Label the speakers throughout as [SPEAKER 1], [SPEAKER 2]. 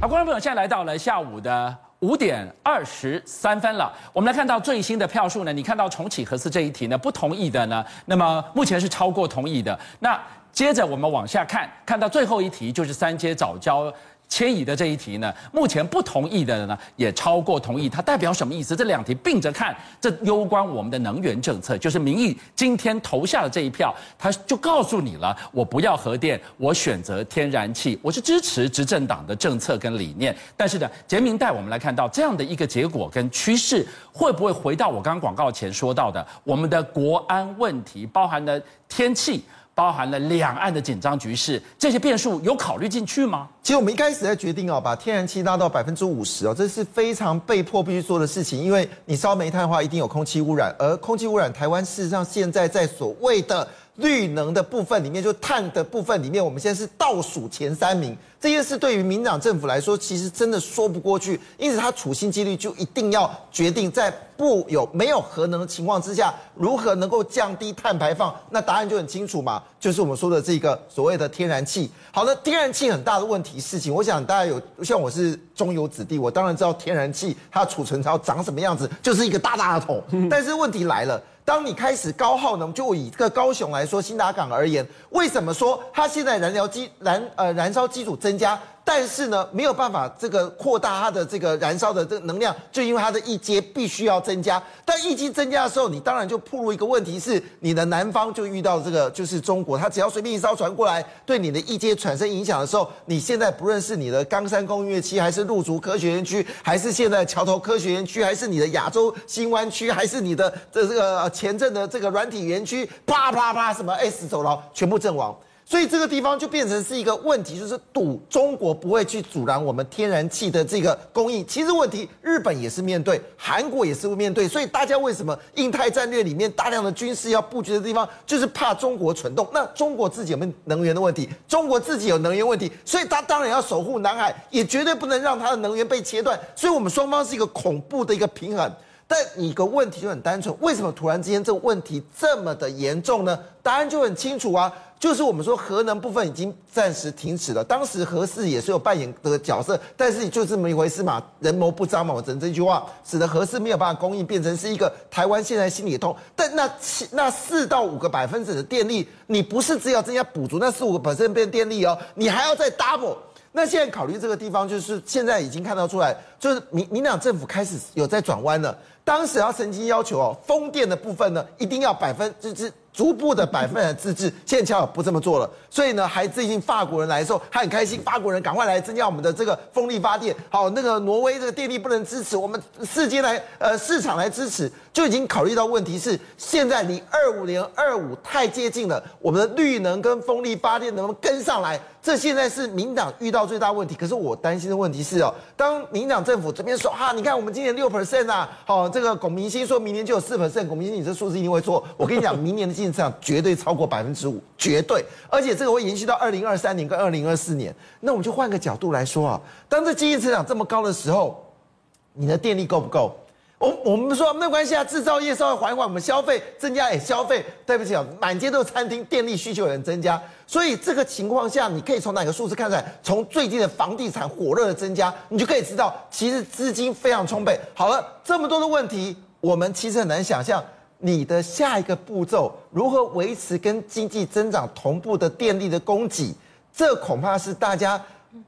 [SPEAKER 1] 好，观众朋友，现在来到了下午的五点二十三分了。我们来看到最新的票数呢，你看到重启核四这一题呢，不同意的呢，那么目前是超过同意的。那接着我们往下看，看到最后一题就是三阶早教。迁移的这一题呢，目前不同意的呢也超过同意，它代表什么意思？这两题并着看，这攸关我们的能源政策，就是民意今天投下的这一票，它就告诉你了，我不要核电，我选择天然气，我是支持执政党的政策跟理念。但是呢，洁民带我们来看到这样的一个结果跟趋势，会不会回到我刚刚广告前说到的，我们的国安问题，包含了天气。包含了两岸的紧张局势，这些变数有考虑进去吗？
[SPEAKER 2] 其实我们一开始在决定哦，把天然气拉到百分之五十哦，这是非常被迫必须做的事情，因为你烧煤炭的话，一定有空气污染，而空气污染，台湾事实上现在在所谓的。绿能的部分里面，就碳的部分里面，我们现在是倒数前三名。这件事对于民党政府来说，其实真的说不过去。因此，他处心积虑就一定要决定，在不有没有核能的情况之下，如何能够降低碳排放？那答案就很清楚嘛，就是我们说的这个所谓的天然气。好的，天然气很大的问题事情，我想大家有像我是中油子弟，我当然知道天然气它储存槽长什么样子，就是一个大大的桶。但是问题来了。当你开始高耗能，就以这个高雄来说，新达港而言，为什么说它现在燃料基燃呃燃烧机组增加？但是呢，没有办法这个扩大它的这个燃烧的这个能量，就因为它的位阶必须要增加。但位阶增加的时候，你当然就暴露一个问题是，你的南方就遇到这个就是中国，它只要随便一艘船过来，对你的位阶产生影响的时候，你现在不论是你的冈山工业区，还是陆竹科学园区，还是现在桥头科学园区，还是你的亚洲新湾区，还是你的这这个前阵的这个软体园区，啪啪啪，什么 S 走廊全部阵亡。所以这个地方就变成是一个问题，就是赌中国不会去阻拦我们天然气的这个供应。其实问题日本也是面对，韩国也是会面对。所以大家为什么印太战略里面大量的军事要布局的地方，就是怕中国蠢动。那中国自己有没有能源的问题？中国自己有能源问题，所以他当然要守护南海，也绝对不能让他的能源被切断。所以我们双方是一个恐怖的一个平衡。但一个问题就很单纯，为什么突然之间这个问题这么的严重呢？答案就很清楚啊，就是我们说核能部分已经暂时停止了。当时核四也是有扮演的角色，但是就这么一回事嘛，人谋不臧嘛，我整这句话使得核四没有办法供应，变成是一个台湾现在心里痛。但那七那四到五个百分点的电力，你不是只要增加补足那四五个百分变电力哦，你还要再 double。那现在考虑这个地方，就是现在已经看到出来，就是民民党政府开始有在转弯了。当时他曾经要求哦，风电的部分呢，一定要百分之之。逐步的百分的自治，现在恰好不这么做了，所以呢，还最近法国人来的时候，还很开心，法国人赶快来增加我们的这个风力发电。好，那个挪威这个电力不能支持，我们世界来呃市场来支持，就已经考虑到问题是现在离二五年二五太接近了，我们的绿能跟风力发电能不能跟上来？这现在是民党遇到最大问题。可是我担心的问题是哦，当民党政府这边说哈，你看我们今年六 percent 啊，好，这个龚明星说明年就有四分之一龚明星你这数字一定会错。我跟你讲，明年的经济增长绝对超过百分之五，绝对，而且这个会延续到二零二三年跟二零二四年。那我们就换个角度来说啊，当这经济增长这么高的时候，你的电力够不够？我我们说没有关系啊，制造业稍微缓一缓，我们消费增加也消费。对不起啊，满街都是餐厅，电力需求也增加。所以这个情况下，你可以从哪个数字看出来？从最近的房地产火热的增加，你就可以知道，其实资金非常充沛。好了，这么多的问题，我们其实很难想象。你的下一个步骤如何维持跟经济增长同步的电力的供给？这恐怕是大家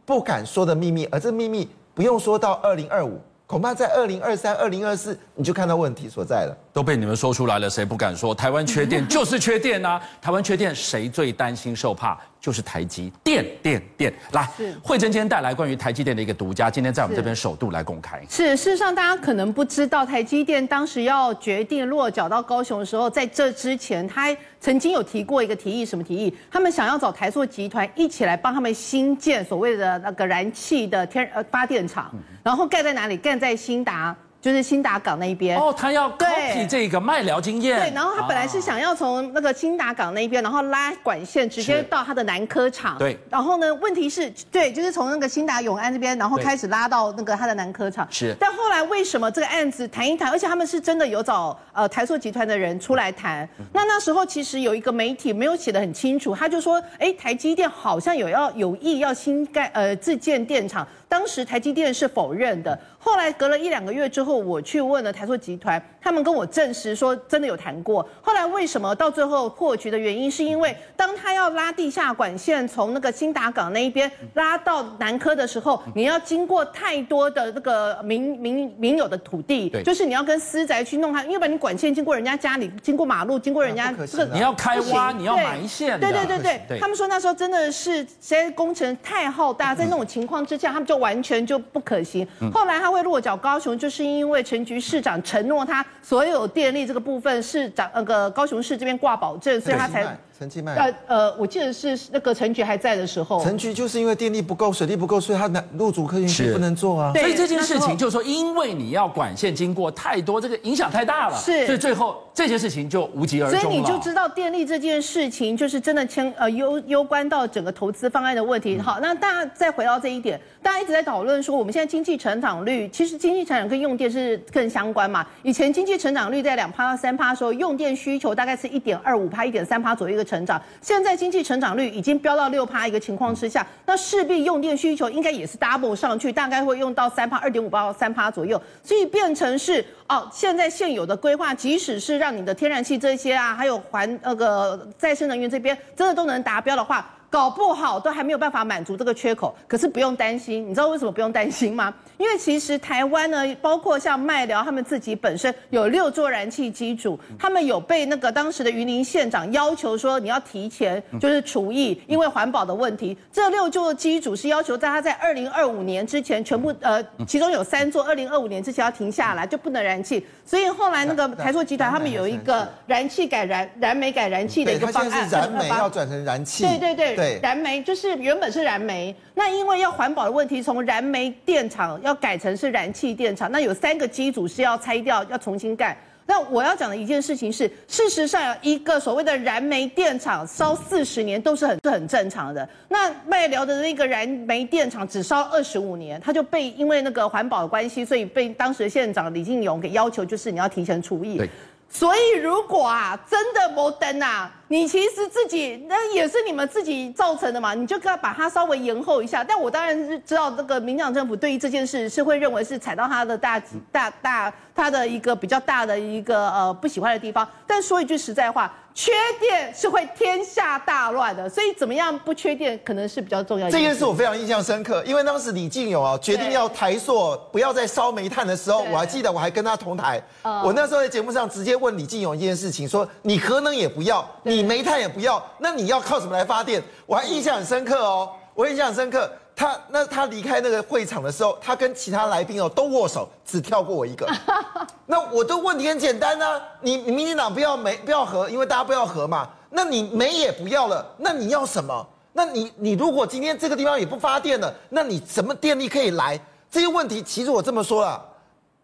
[SPEAKER 2] 不敢说的秘密，而这秘密不用说到二零二五，恐怕在二零二三、二零二四你就看到问题所在了。
[SPEAKER 1] 都被你们说出来了，谁不敢说？台湾缺电 就是缺电啊！台湾缺电，谁最担心受怕？就是台积电，电电来，慧珍今天带来关于台积电的一个独家，今天在我们这边首度来公开。
[SPEAKER 3] 是，事实上大家可能不知道，台积电当时要决定落脚到高雄的时候，在这之前，他曾经有提过一个提议，什么提议？他们想要找台塑集团一起来帮他们新建所谓的那个燃气的天呃发电厂，然后盖在哪里？盖在新达。就是新达港那一边
[SPEAKER 1] 哦，他要 copy 这个麦寮经验。
[SPEAKER 3] 对，然后他本来是想要从那个新达港那一边，然后拉管线直接到他的南科厂。
[SPEAKER 1] 对，
[SPEAKER 3] 然后呢，问题是，对，就是从那个新达永安这边，然后开始拉到那个他的南科厂。
[SPEAKER 1] 是。
[SPEAKER 3] 但后来为什么这个案子谈一谈，而且他们是真的有找呃台塑集团的人出来谈？那那时候其实有一个媒体没有写的很清楚，他就说，哎，台积电好像有要有意要新盖呃自建电厂。当时台积电是否认的。后来隔了一两个月之后，我去问了台塑集团，他们跟我证实说真的有谈过。后来为什么到最后破局的原因，是因为当他要拉地下管线从那个新达港那一边拉到南科的时候，你要经过太多的那个民民民有的土地，就是你要跟私宅去弄它，因为把你管线经过人家家里，经过马路，经过人家这个
[SPEAKER 1] 你要开挖，你要埋线。
[SPEAKER 3] 对对对对，对，他们说那时候真的是这些工程太浩大，在那种情况之下，他们就完全就不可行。后来他。会落脚高雄，就是因为陈局市长承诺他所有电力这个部分市长那个高雄市这边挂保证，所以他才。
[SPEAKER 2] 陈其迈，
[SPEAKER 3] 呃呃，我记得是那个陈局还在的时候，
[SPEAKER 2] 陈局就是因为电力不够、水利不够，所以他那入主客运区不能做啊。
[SPEAKER 1] 所以这件事情就是说，因为你要管线经过太多，这个影响太大了，
[SPEAKER 3] 是，
[SPEAKER 1] 所以最后这件事情就无疾而终。
[SPEAKER 3] 所以你就知道电力这件事情就是真的牵呃攸攸关到整个投资方案的问题。好，那大家再回到这一点，大家一直在讨论说，我们现在经济成长率，其实经济成长跟用电是更相关嘛。以前经济成长率在两趴到三趴的时候，用电需求大概是一点二五趴、一点三趴左右一个成长，现在。经济成长率已经飙到六趴一个情况之下，那势必用电需求应该也是 double 上去，大概会用到三趴、二点五八到三趴左右，所以变成是哦，现在现有的规划，即使是让你的天然气这些啊，还有环那个再生能源这边真的都能达标的话。搞不好都还没有办法满足这个缺口，可是不用担心，你知道为什么不用担心吗？因为其实台湾呢，包括像麦寮他们自己本身有六座燃气机组，他们有被那个当时的云林县长要求说，你要提前就是除役，因为环保的问题。这六座机组是要求在他在二零二五年之前全部呃，其中有三座二零二五年之前要停下来，就不能燃气。所以后来那个台塑集团他们有一个燃气改燃燃煤改燃气的一个方案，
[SPEAKER 2] 它现在是燃煤要转成燃气。
[SPEAKER 3] 对对对。
[SPEAKER 2] 对，
[SPEAKER 3] 燃煤就是原本是燃煤，那因为要环保的问题，从燃煤电厂要改成是燃气电厂，那有三个机组是要拆掉，要重新盖。那我要讲的一件事情是，事实上有一个所谓的燃煤电厂烧四十年都是很是很正常的。那麦寮的那个燃煤电厂只烧二十五年，他就被因为那个环保的关系，所以被当时的县长李进勇给要求，就是你要提前除役。所以如果啊真的摩登啊。你其实自己那也是你们自己造成的嘛，你就要把它稍微延后一下。但我当然是知道这个民进党政府对于这件事是会认为是踩到他的大大大他的一个比较大的一个呃不喜欢的地方。但说一句实在话，缺电是会天下大乱的，所以怎么样不缺电可能是比较重要的。
[SPEAKER 2] 这件事我非常印象深刻，因为当时李进勇啊决定要台塑不要再烧煤炭的时候，我还记得我还跟他同台，我那时候在节目上直接问李进勇一件事情，说你核能也不要，你。你煤炭也不要，那你要靠什么来发电？我还印象很深刻哦，我印象很深刻。他那他离开那个会场的时候，他跟其他来宾哦都握手，只跳过我一个。那我的问题很简单啊，你你民进党不要煤不要核，因为大家不要核嘛。那你煤也不要了，那你要什么？那你你如果今天这个地方也不发电了，那你什么电力可以来？这些问题其实我这么说了，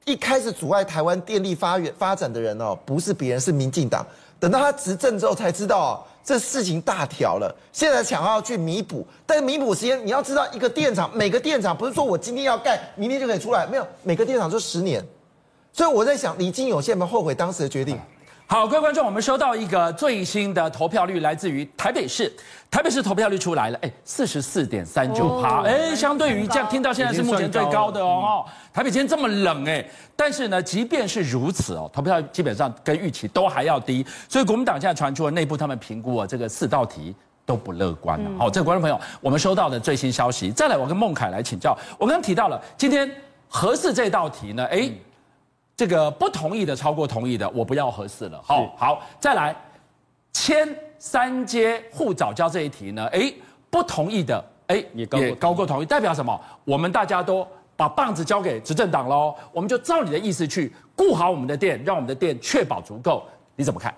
[SPEAKER 2] 一开始阻碍台湾电力发源发展的人哦，不是别人，是民进党。等到他执政之后才知道哦，这事情大条了。现在想要去弥补，但弥补时间，你要知道，一个电厂每个电厂不是说我今天要盖，明天就可以出来，没有，每个电厂就十年。所以我在想，李金勇现在有没有后悔当时的决定？
[SPEAKER 1] 好，各位观众，我们收到一个最新的投票率，来自于台北市。台北市投票率出来了，哎，四十四点三九趴，哎，相对于这样听到现在是目前最高的哦。台北今天这么冷，哎，但是呢，即便是如此哦，投票基本上跟预期都还要低。所以国民党现在传出了内部他们评估啊，这个四道题都不乐观了。好，这个观众朋友，我们收到的最新消息，再来，我跟孟凯来请教。我刚刚提到了今天核四这道题呢，哎。这个不同意的超过同意的，我不要合适了。好，好，再来，签三阶护早教这一题呢？哎，不同意的，哎，也高也高过同意，代表什么？我们大家都把棒子交给执政党喽，我们就照你的意思去顾好我们的店，让我们的店确保足够。你怎么看？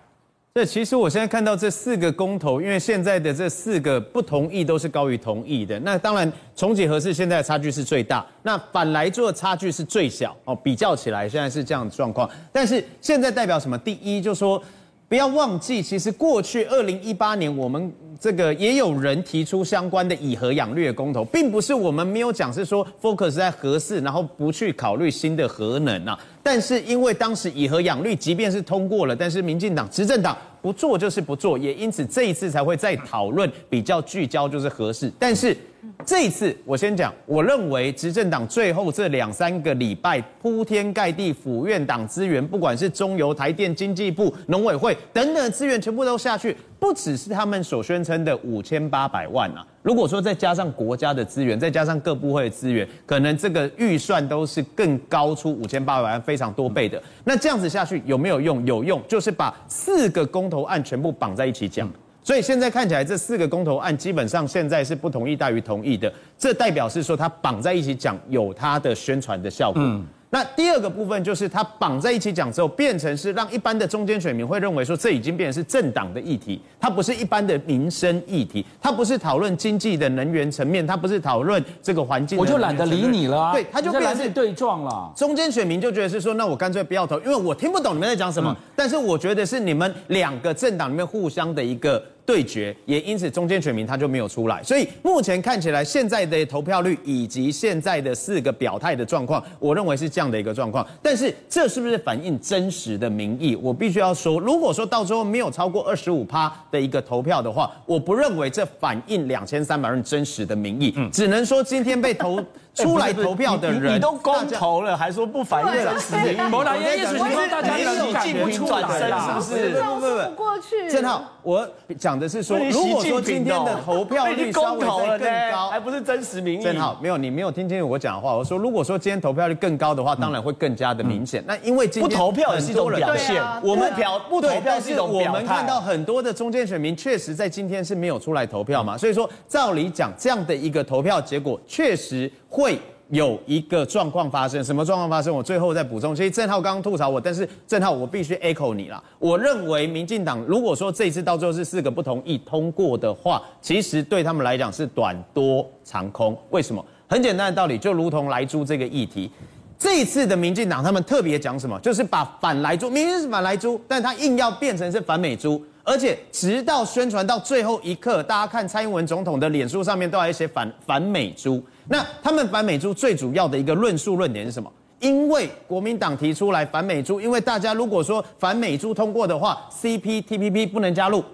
[SPEAKER 4] 这其实我现在看到这四个公投，因为现在的这四个不同意都是高于同意的。那当然重启合适现在差距是最大，那反来做差距是最小哦。比较起来，现在是这样的状况。但是现在代表什么？第一，就是说不要忘记，其实过去二零一八年我们。这个也有人提出相关的以核养绿的公投，并不是我们没有讲，是说 focus 在核四，然后不去考虑新的核能啊。但是因为当时以核养绿，即便是通过了，但是民进党执政党不做就是不做，也因此这一次才会再讨论比较聚焦就是核四。但是这一次我先讲，我认为执政党最后这两三个礼拜铺天盖地府院党资源，不管是中油、台电、经济部、农委会等等资源全部都下去，不只是他们所宣称的五千八百万啊。如果说再加上国家的资源，再加上各部会的资源，可能这个预算都是更高出五千八百万非常多倍的。那这样子下去有没有用？有用，就是把四个公投案全部绑在一起讲。所以现在看起来，这四个公投案基本上现在是不同意大于同意的，这代表是说它绑在一起讲有它的宣传的效果。嗯。那第二个部分就是它绑在一起讲之后，变成是让一般的中间选民会认为说，这已经变成是政党的议题，它不是一般的民生议题，它不是讨论经济的能源层面，它不是讨论这个环境。
[SPEAKER 1] 我就懒得理你了。
[SPEAKER 4] 对，它就变成是
[SPEAKER 1] 对撞了。
[SPEAKER 4] 中间选民就觉得是说，那我干脆不要投，因为我听不懂你们在讲什么。嗯、但是我觉得是你们两个政党里面互相的一个。对决，也因此中间选民他就没有出来，所以目前看起来现在的投票率以及现在的四个表态的状况，我认为是这样的一个状况。但是这是不是反映真实的民意？我必须要说，如果说到最后没有超过二十五趴的一个投票的话，我不认为这反映两千三百万真实的民意。嗯，只能说今天被投。出来投票的人，
[SPEAKER 5] 你都公投了，还说不反映真实民意？
[SPEAKER 1] 某党也意思是说大家习近平转身是不是？
[SPEAKER 3] 不不不，过去。
[SPEAKER 4] 正好我讲的是说，如果说今天的投票率稍微再更高，
[SPEAKER 5] 还不是真实民意？
[SPEAKER 4] 正好没有，你没有听清楚我讲的话。我说，如果说今天投票率更高的话，当然会更加的明显。那因为今天
[SPEAKER 5] 不投票也是一种表现，我们表不投票是一种表态。
[SPEAKER 4] 我们看到很多的中间选民确实在今天是没有出来投票嘛，所以说照理讲，这样的一个投票结果确实会。有一个状况发生，什么状况发生？我最后再补充。其实正浩刚刚吐槽我，但是正浩我必须 echo 你啦。我认为民进党如果说这一次到最后是四个不同意通过的话，其实对他们来讲是短多长空。为什么？很简单的道理，就如同莱猪这个议题，这一次的民进党他们特别讲什么？就是把反莱猪明明是反莱猪，但他硬要变成是反美猪。而且直到宣传到最后一刻，大家看蔡英文总统的脸书上面都还写反反美猪。那他们反美猪最主要的一个论述论点是什么？因为国民党提出来反美猪，因为大家如果说反美猪通过的话，CPTPP 不能加入。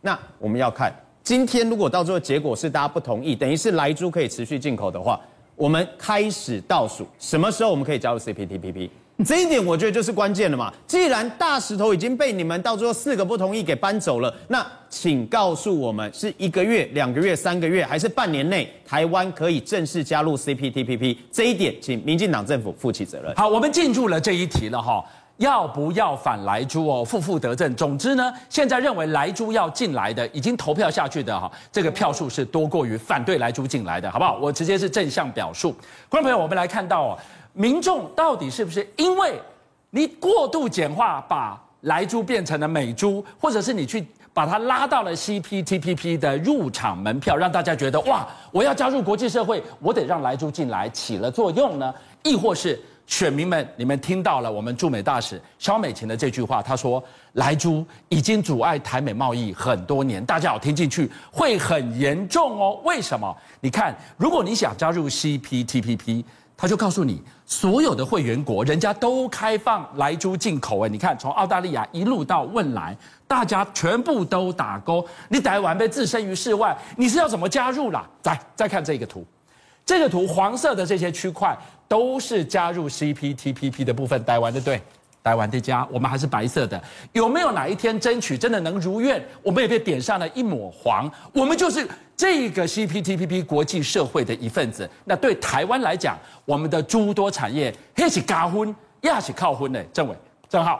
[SPEAKER 4] 那我们要看今天如果到最后结果是大家不同意，等于是来猪可以持续进口的话，我们开始倒数什么时候我们可以加入 CPTPP？这一点我觉得就是关键了嘛。既然大石头已经被你们到最后四个不同意给搬走了，那请告诉我们是一个月、两个月、三个月，还是半年内台湾可以正式加入 CPTPP？这一点，请民进党政府负起责任。
[SPEAKER 1] 好，我们进入了这一题了哈，要不要反莱猪哦？负负得正。总之呢，现在认为莱猪要进来的，已经投票下去的哈，这个票数是多过于反对莱猪进来的，好不好？我直接是正向表述。观众朋友，我们来看到哦。民众到底是不是因为你过度简化，把莱猪变成了美猪，或者是你去把它拉到了 CPTPP 的入场门票，让大家觉得哇，我要加入国际社会，我得让莱猪进来起了作用呢？亦或是选民们，你们听到了我们驻美大使肖美琴的这句话，她说莱猪已经阻碍台美贸易很多年，大家有听进去，会很严重哦。为什么？你看，如果你想加入 CPTPP。他就告诉你，所有的会员国人家都开放来猪进口哎，你看从澳大利亚一路到汶莱，大家全部都打勾。你台湾被置身于世外，你是要怎么加入啦？来，再看这个图，这个图黄色的这些区块都是加入 CPTPP 的部分，台湾的对。台湾的家，我们还是白色的。有没有哪一天争取真的能如愿？我们也被点上了一抹黄，我们就是这个 CPTPP 国际社会的一份子。那对台湾来讲，我们的诸多产业一起嘎婚，一起靠婚呢？政委，正皓，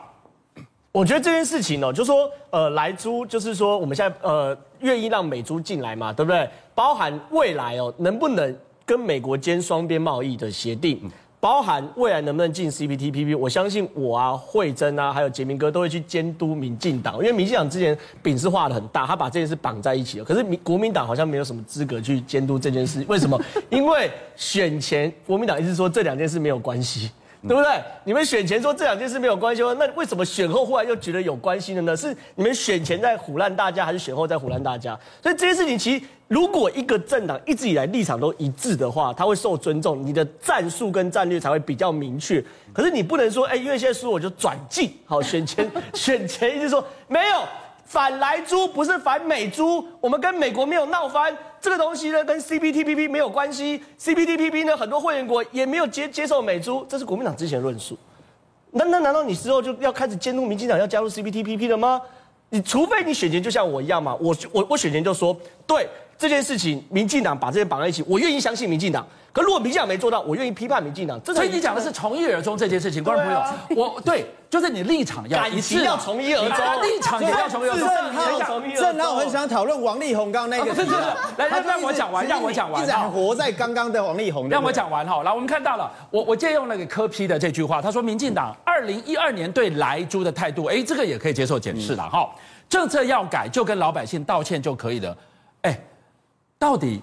[SPEAKER 5] 我觉得这件事情呢，就是说呃，来租就是说我们现在呃愿意让美租进来嘛，对不对？包含未来哦，能不能跟美国签双边贸易的协定？包含未来能不能进 CPTPP，我相信我啊、慧珍啊，还有杰明哥都会去监督民进党，因为民进党之前饼是画的很大，他把这件事绑在一起了。可是民国民党好像没有什么资格去监督这件事，为什么？因为选前国民党一直说这两件事没有关系。对不对？你们选前说这两件事没有关系吗？那为什么选后忽然又觉得有关系了呢？是你们选前在唬烂大家，还是选后在唬烂大家？所以这些事情，其实如果一个政党一直以来立场都一致的话，他会受尊重，你的战术跟战略才会比较明确。可是你不能说，哎，因为现在输我就转进。好，选前 选前一直说没有。反莱猪不是反美猪，我们跟美国没有闹翻，这个东西呢跟 CPTPP 没有关系，CPTPP 呢很多会员国也没有接接受美猪，这是国民党之前论述。那那难道你之后就要开始监督民进党要加入 CPTPP 了吗？你除非你选前就像我一样嘛，我我我选前就说对。这件事情，民进党把这些绑在一起，我愿意相信民进党。可如果民进党没做到，我愿意批判民进党。
[SPEAKER 1] 所以你讲的是从一而终这件事情，观众朋友，我对，就是你立场要一致，
[SPEAKER 5] 要从一而终，
[SPEAKER 1] 立场也要从一而终。
[SPEAKER 4] 正好很想讨论王力宏刚刚那个，是是是，
[SPEAKER 1] 来让让我讲完，让我讲完，
[SPEAKER 4] 一直活在刚刚的王力宏，
[SPEAKER 1] 让我讲完哈。来，我们看到了，我我借用那个柯批的这句话，他说民进党二零一二年对莱猪的态度，哎，这个也可以接受检视了哈。政策要改，就跟老百姓道歉就可以了，哎。到底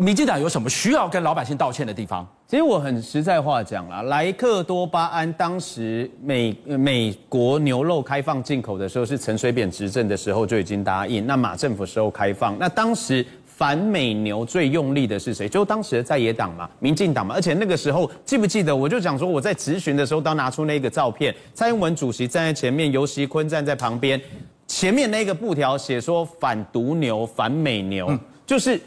[SPEAKER 1] 民进党有什么需要跟老百姓道歉的地方？
[SPEAKER 4] 其实我很实在话讲啦，莱克多巴胺当时美美国牛肉开放进口的时候，是陈水扁执政的时候就已经答应。那马政府时候开放，那当时反美牛最用力的是谁？就当时的在野党嘛，民进党嘛。而且那个时候记不记得？我就讲说我在质询的时候，当拿出那个照片，蔡英文主席站在前面，尤锡坤站在旁边，前面那个布条写说反毒牛、反美牛，嗯、就是。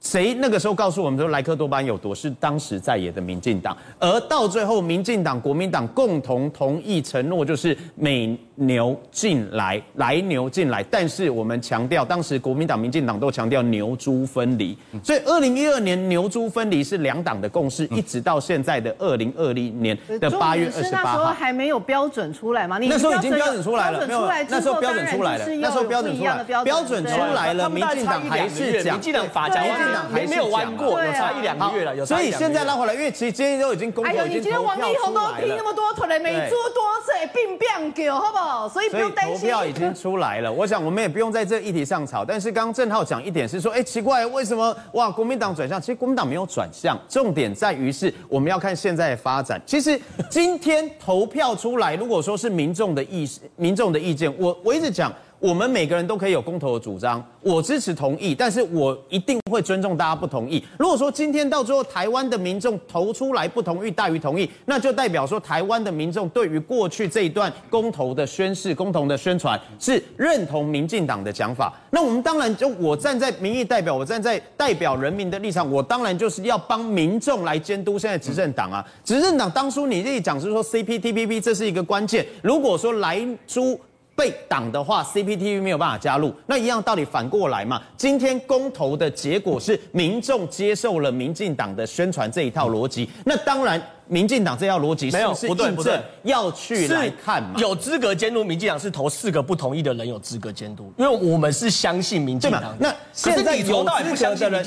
[SPEAKER 4] 谁那个时候告诉我们说莱克多巴胺有毒？是当时在野的民进党，而到最后民进党、国民党共同同意承诺，就是美牛进来，来牛进来。但是我们强调，当时国民党、民进党都强调牛猪分离。所以二零一二年牛猪分离是两党的共识，一直到现在的二零二零年的八月二十八号。
[SPEAKER 3] 那时候还没有标准出来吗？
[SPEAKER 4] 那时候已经标准出来了，没有？那时候标准出来了，那时候标准出来了，标准出来了。民进党还是讲，
[SPEAKER 5] 民进党法讲。没没有弯过，有差一两个月了，有。
[SPEAKER 4] 所以现在拉回来，因为其实今天都已经公布，已经投票出来了。哎呦，你今天王力宏都听那么多，可能美猪多岁病变狗，好不好？所以不用担心。投票已经出来了，我想我们也不用在这议题上吵。但是刚刚正浩讲一点是说，哎，奇怪，为什么哇？国民党转向，其实国民党没有转向，重点在于是我们要看现在的发展。其实今天投票出来，如果说是民众的意民众的意见，我我一直讲。我们每个人都可以有公投的主张，我支持同意，但是我一定会尊重大家不同意。如果说今天到最后台湾的民众投出来不同意大于同意，那就代表说台湾的民众对于过去这一段公投的宣示、公投的宣传是认同民进党的讲法。那我们当然就我站在民意代表，我站在代表人民的立场，我当然就是要帮民众来监督现在执政党啊。执政党当初你自己讲是说 CPTPP 这是一个关键，如果说来猪。被挡的话，CPTPP 没有办法加入，那一样道理反过来嘛。今天公投的结果是民众接受了民进党的宣传这一套逻辑，嗯、那当然民进党这套逻辑是不对不对，要去来看嘛？
[SPEAKER 5] 有资格监督民进党是投四个不同意的人有资格监督，因为我们是相信民进党。
[SPEAKER 4] 那现在有资格的人，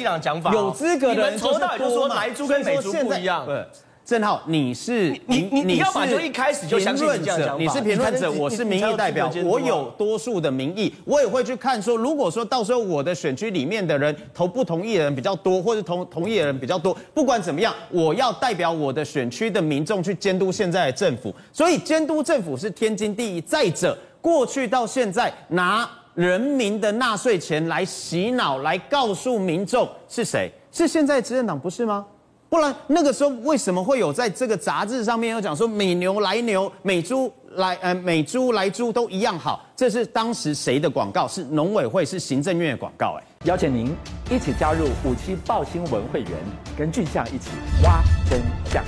[SPEAKER 5] 有资格的人投到也就说莱猪跟美猪不一样。
[SPEAKER 4] 正浩，你是
[SPEAKER 5] 你你你要把就一开始就相信评论
[SPEAKER 4] 者，你是评论者，我是民意代表，我有多数的民意，我也会去看说，如果说到时候我的选区里面的人投不同意的人比较多，或者同同意的人比较多，不管怎么样，我要代表我的选区的民众去监督现在的政府，所以监督政府是天经地义。再者，过去到现在拿人民的纳税钱来洗脑，来告诉民众是谁？是现在执政党不是吗？不然那个时候为什么会有在这个杂志上面有讲说美牛来牛美猪来呃美猪来猪都一样好？这是当时谁的广告？是农委会是行政院的广告？哎，
[SPEAKER 1] 邀请您一起加入五七报新闻会员，跟俊匠一起挖真相。